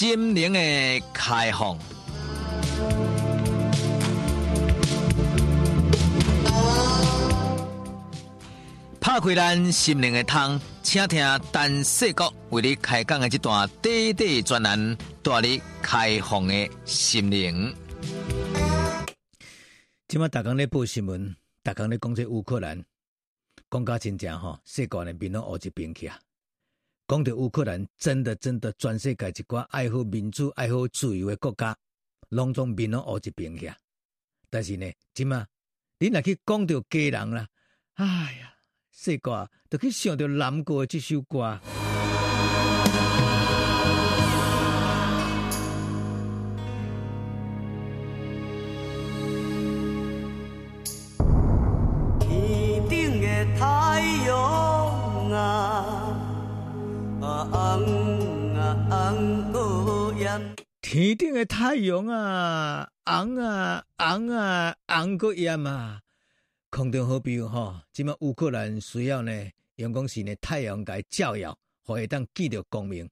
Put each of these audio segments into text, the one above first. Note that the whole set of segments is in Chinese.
心灵的开放，拍开咱心灵的窗，请听陈世国为你开讲的这段短短专栏，带你开放的心灵。今麦大家咧报新闻，大家咧讲这乌克兰，讲到真正吼，世界的面拢乌一边去啊。讲到乌克兰，真的真的全世界一寡爱好民主、爱好自由的国家，拢总面拢乌一边去。但是呢，即嘛，你若去讲到家人啦，哎呀，世界都去想到南国的这首歌。天顶的太阳啊，红啊，红啊，红个艳啊！空中好比吼，即马乌克兰需要呢，阳光是呢太阳来照耀，可会当见到光明。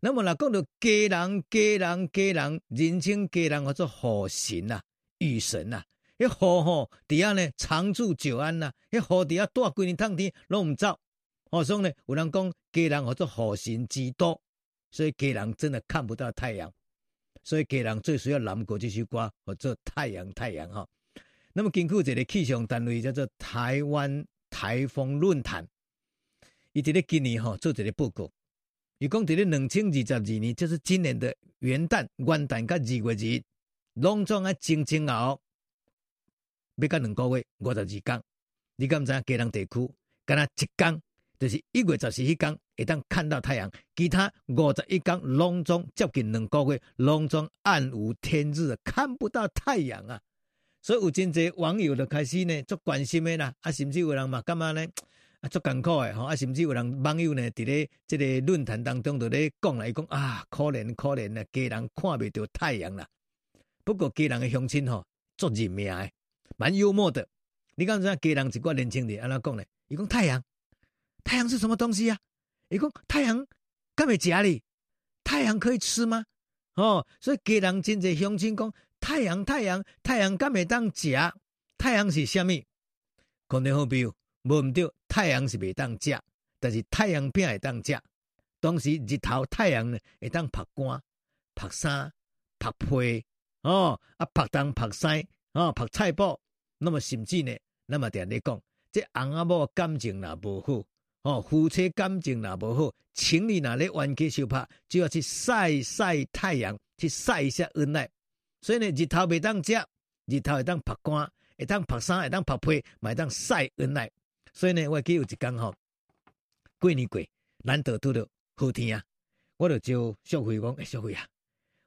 那么若讲到家人，家人，家人，人称家人，叫做雨神啊，雨神啊，迄雨吼，伫遐呢长驻久安呐，迄雨伫遐大几年冬天拢毋走。我说呢，有人讲家人叫做雨神之都，所以家人真的看不到太阳。所以，家人最需要南国这首歌，叫做太阳太阳哈。那么，根据一个气象单位叫做台湾台风论坛，伊伫咧今年哈做一个报告，伊讲伫咧两千二十二年，就是今年的元旦、元旦甲二月日，拢总啊前前后后，要甲两个月五十二天。你敢知影家人地区，敢若一天，就是一月十四迄天。会当看到太阳，其他五十一天拢总接近两个月，拢总暗无天日，看不到太阳啊！所以有真侪网友就开始呢，足关心的啦，啊，甚至有人嘛干嘛呢？啊，足艰苦诶，吼，啊，甚至有人网友呢，伫咧这个论坛当中，就咧讲来讲啊，可怜可怜啊，家人看未到太阳啦。不过家人的乡亲吼，足认命诶，蛮幽默的。你讲啥？家人一挂年轻人安怎讲呢？伊讲太阳，太阳是什么东西啊？伊讲太阳敢会食哩？太阳可以吃吗？哦，所以家人真济乡亲讲太阳太阳太阳敢会当食？太阳是虾米？可能好比无毋对，太阳是袂当食，但是太阳饼会当食。当时日头太阳呢会当曝干、曝衫、曝被哦，啊曝东曝西哦，曝菜脯。那么甚至呢，那么点咧讲，这翁仔某感情若无好。哦，夫妻感情若无好，情侣若咧冤家相拍，就要去晒晒太阳，去晒一下恩爱。所以呢，日头袂当食，日头会当曝干，会当曝衫，会当曝被，会当晒恩爱。所以呢，我记有一天吼，过年过，难得拄着好天啊，我就招小辉讲，诶、小辉啊，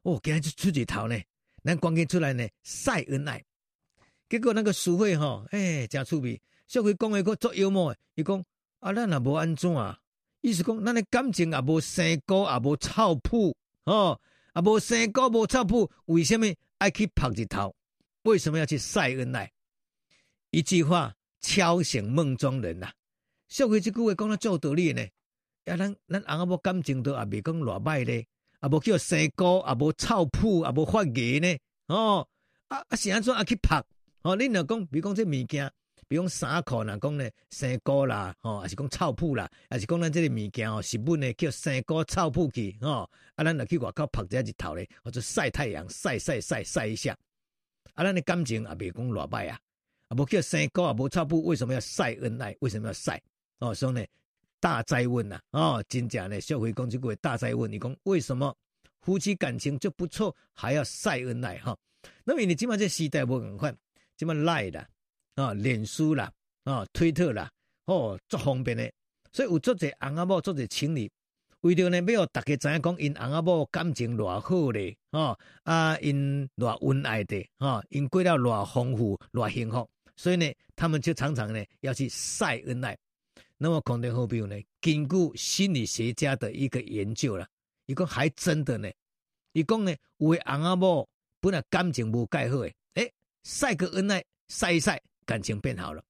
哦，今日出日头呢，咱赶紧出来呢晒恩爱。结果那个淑慧吼，诶、欸，真趣味。小辉讲诶个足幽默诶，伊讲。啊，咱也无安怎啊？意思讲，咱的感情也无生菇，也无臭噗，哦，也无生菇，无臭噗，为什么爱去曝日头？为什么要去晒恩爱？一句话敲醒梦中人呐、啊！小慧这句话讲得做道理呢。呀，咱咱翁仔某感情都也未讲偌歹咧，也无叫生菇，也无臭噗，也无发芽呢。哦，啊啊是安怎啊去曝？哦，恁若讲，比如讲这物件。比如讲衫裤，啦讲呢生菇啦，吼，还是讲臭铺啦，还是讲咱这个物件哦，食物呢叫生菇臭铺去，吼，啊，咱若去外口曝一下日头咧，或者晒太阳，晒晒晒晒一下，啊，咱的感情也未讲偌歹啊，啊，无叫生菇，也无臭铺，为什么要晒恩爱？为什么要晒？哦，所以呢，大灾问呐，哦，真正呢，社会讲这个大灾问，你讲为什么夫妻感情就不错，还要晒恩爱？哈，那么你起码这时代无共款，起码赖的。啊，脸书啦，啊，推特啦，哦，足方便的，所以有足侪翁仔某，足侪情侣，为着呢，要大家知影讲，因翁仔某感情偌好咧，哦，啊，因偌恩爱的，哈，因过了偌丰富，偌幸福，所以呢，他们就常常呢要去晒恩爱。那么，可能好比呢，根据心理学家的一个研究啦，伊讲还真的呢，伊讲呢，有的翁仔某本来感情无介好诶，诶，晒个恩爱，晒一晒。感情变好了，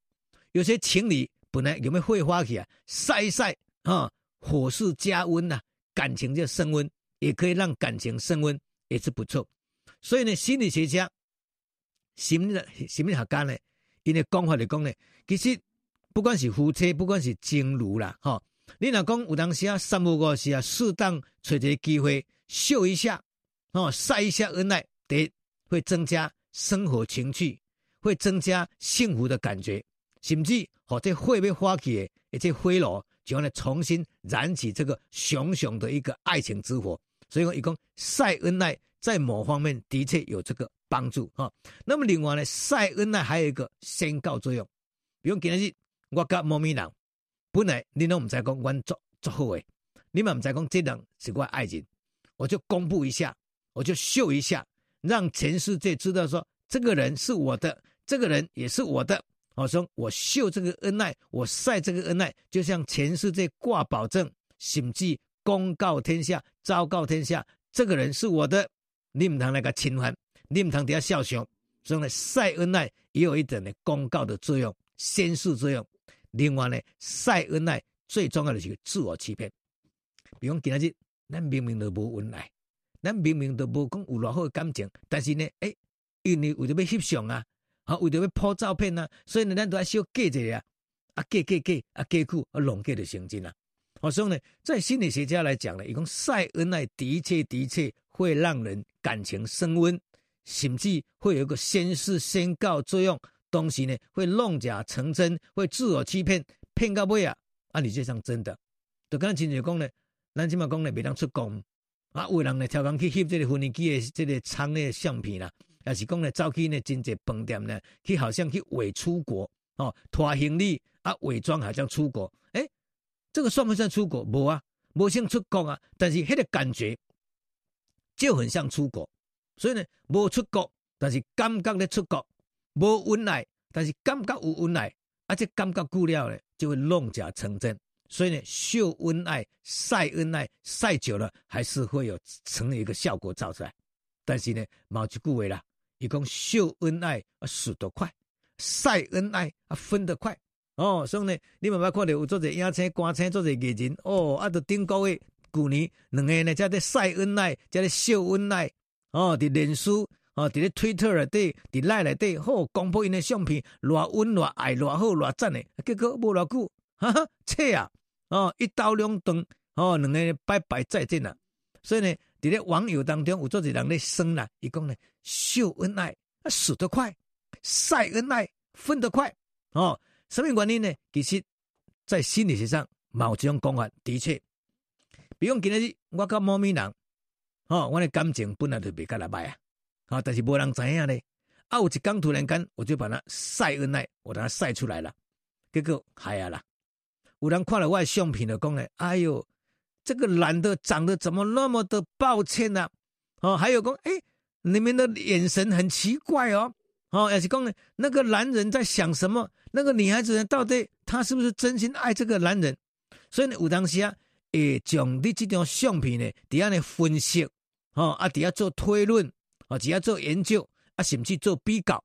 有些情侣本来有没有会花起啊？晒一晒啊，火势加温呐，感情就升温，也可以让感情升温，也是不错。所以呢，心理学家、心理心理学家呢，因为讲法来讲呢，其实不管是夫妻，不管是情侣啦，哈，你若讲有当时啊，三不五时啊，适当找一个机会秀一下，哦，晒一下恩爱，得会增加生活情趣，会增加幸福的感觉，甚至哦，这会被花起的，而且灰落就要来重新燃起这个熊熊的一个爱情之火。所以讲，一共晒恩爱，在某方面的确有这个帮助哈。那么另外呢，晒恩爱还有一个宣告作用。比如今日我甲某某人，本来你都唔知讲我做做好诶，你们唔知讲这人是我爱人，我就公布一下，我就秀一下，让全世界知道说这个人是我的，这个人也是我的。我说我秀这个恩爱，我晒这个恩爱，就像全世界挂保证，甚至。公告天下，昭告天下，这个人是我的，你唔通那个侵犯，你唔通底下笑熊，所以呢，晒恩爱也有一点呢公告的作用，宣示作用。另外呢，晒恩爱最重要的是自我欺骗。比如今日咱明明都无恩爱，咱明明都无讲有偌好的感情，但是呢，诶、因为为着要翕相啊，啊，为着要 po 照片啊，所以呢，咱都要小假一下啊，啊，假假假啊，假久啊，弄假就成真啊。好，所以呢，在心理学家来讲呢，伊讲晒恩爱的确的确会让人感情升温，甚至会有一个先示先告作用。东西呢会弄假成真，会自我欺骗，骗到尾啊，啊，你就像真的。就刚才亲戚讲呢，咱起码讲呢，别当出工啊，有人呢跳工去翕这个婚礼记的这个仓的相片啦，也是讲呢，早期呢，真济饭店呢，去好像去伪出国哦，拖行李啊，伪装好像出国，诶。这个算不算出国？无啊，无像出国啊，但是那个感觉就很像出国。所以呢，无出国，但是感觉的出国，无恩爱，但是感觉有恩爱，而且感觉久了呢，就会弄假成真。所以呢，秀恩爱、晒恩爱，晒久了还是会有成一个效果造出来。但是呢，冇一句话啦，一共秀恩爱啊，死得快；晒恩爱啊，分得快。哦，所以呢，你慢慢看到有做者影星、歌星、做者艺人，哦，啊，都顶个月、旧年两个呢，在晒恩爱，在秀恩爱，哦，伫脸书，哦，伫咧推特内底，伫赖内底，好公布因的相片，偌温偌爱，偌好偌赞的，结果无偌久，哈哈，切啊，哦，一刀两断，哦，两个拜拜再见了。所以呢，伫咧网友当中有做者人咧生啦，伊讲呢，秀恩爱啊，死得快，晒恩爱分得快，哦。什么原因呢？其实，在心理学上，某这种讲法的确，比如今日我跟某咪人，哦，我的感情本来就比较来歹啊，啊，但是无人知影呢。啊，有一天突然间，我就把它晒恩爱，我把它晒出来了，结果害啊啦。有人看了我的相片就讲咧，哎呦，这个男的长得怎么那么的抱歉呢、哦，还有讲，诶，你们的眼神很奇怪哦。哦，也是讲，那个男人在想什么？那个女孩子呢，到底她是不是真心爱这个男人？所以呢，有当时啊，诶，将你这张相片呢，底下呢分析，哦，啊，底下做推论，啊，底下做研究，啊，甚至做比较，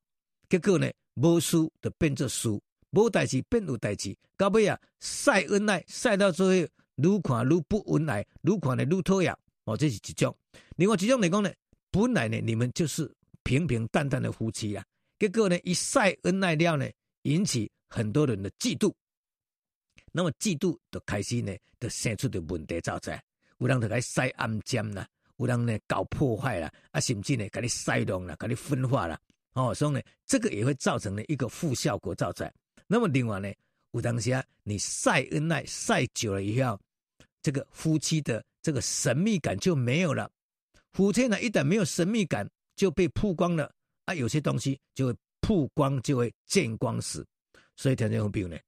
结果呢，无事就变做事，无代志变有代志，到尾啊，晒恩爱晒到最后，愈看愈不恩爱，愈看呢愈讨厌，哦，这是一种。另外一种来讲呢，本来呢，你们就是平平淡淡的夫妻啊。结果呢，一晒恩爱了呢，引起很多人的嫉妒。那么嫉妒就开始呢，就生出的问题造出来。有人就来晒暗箭啦，有人呢搞破坏啦，啊，甚至呢给你晒弄啦，给你分化啦。哦，所以呢，这个也会造成呢一个负效果造出来。那么另外呢，有当时啊，你晒恩爱晒久了以后，这个夫妻的这个神秘感就没有了。夫妻呢，一旦没有神秘感，就被曝光了。啊，有些东西就会曝光，就会见光死，所以听众朋友呢，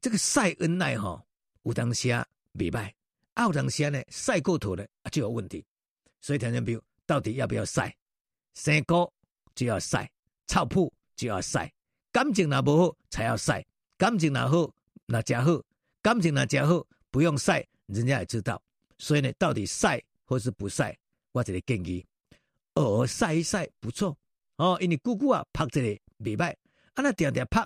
这个晒恩爱哈，有当时啊未歹，啊有当时呢晒过头了就有问题，所以听众朋友到底要不要晒？生菇就要晒，臭铺就要晒，感情哪不好才要晒，感情若好那家好，感情哪家好不用晒，人家也知道，所以呢，到底晒或是不晒，我这里建议偶尔晒一晒不错。哦，因为姑姑啊拍这个未歹，啊那定定拍，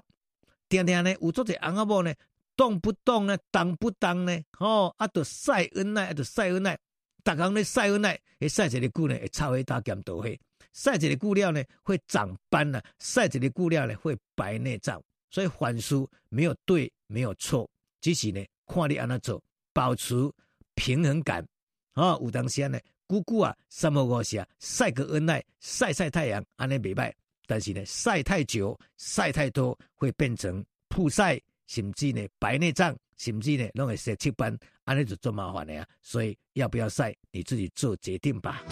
定定呢有做者翁仔某呢，动不动呢，动不当呢？哦，啊，着晒恩爱，啊，着晒恩爱，大家咧晒恩爱，会晒一个久呢会臭黑大咸豆黑，晒一个久了呢会长斑呐，晒一个久了呢会白内障。所以凡事没有对，没有错，只是呢看你安怎做，保持平衡感。啊、哦，有当时呢，久久啊，三么五时啊，晒个恩爱，晒晒太阳，安尼袂歹。但是呢，晒太久、晒太多，会变成曝晒，甚至呢白内障，甚至呢拢会色赤斑，安尼就做麻烦了呀。所以要不要晒，你自己做决定吧。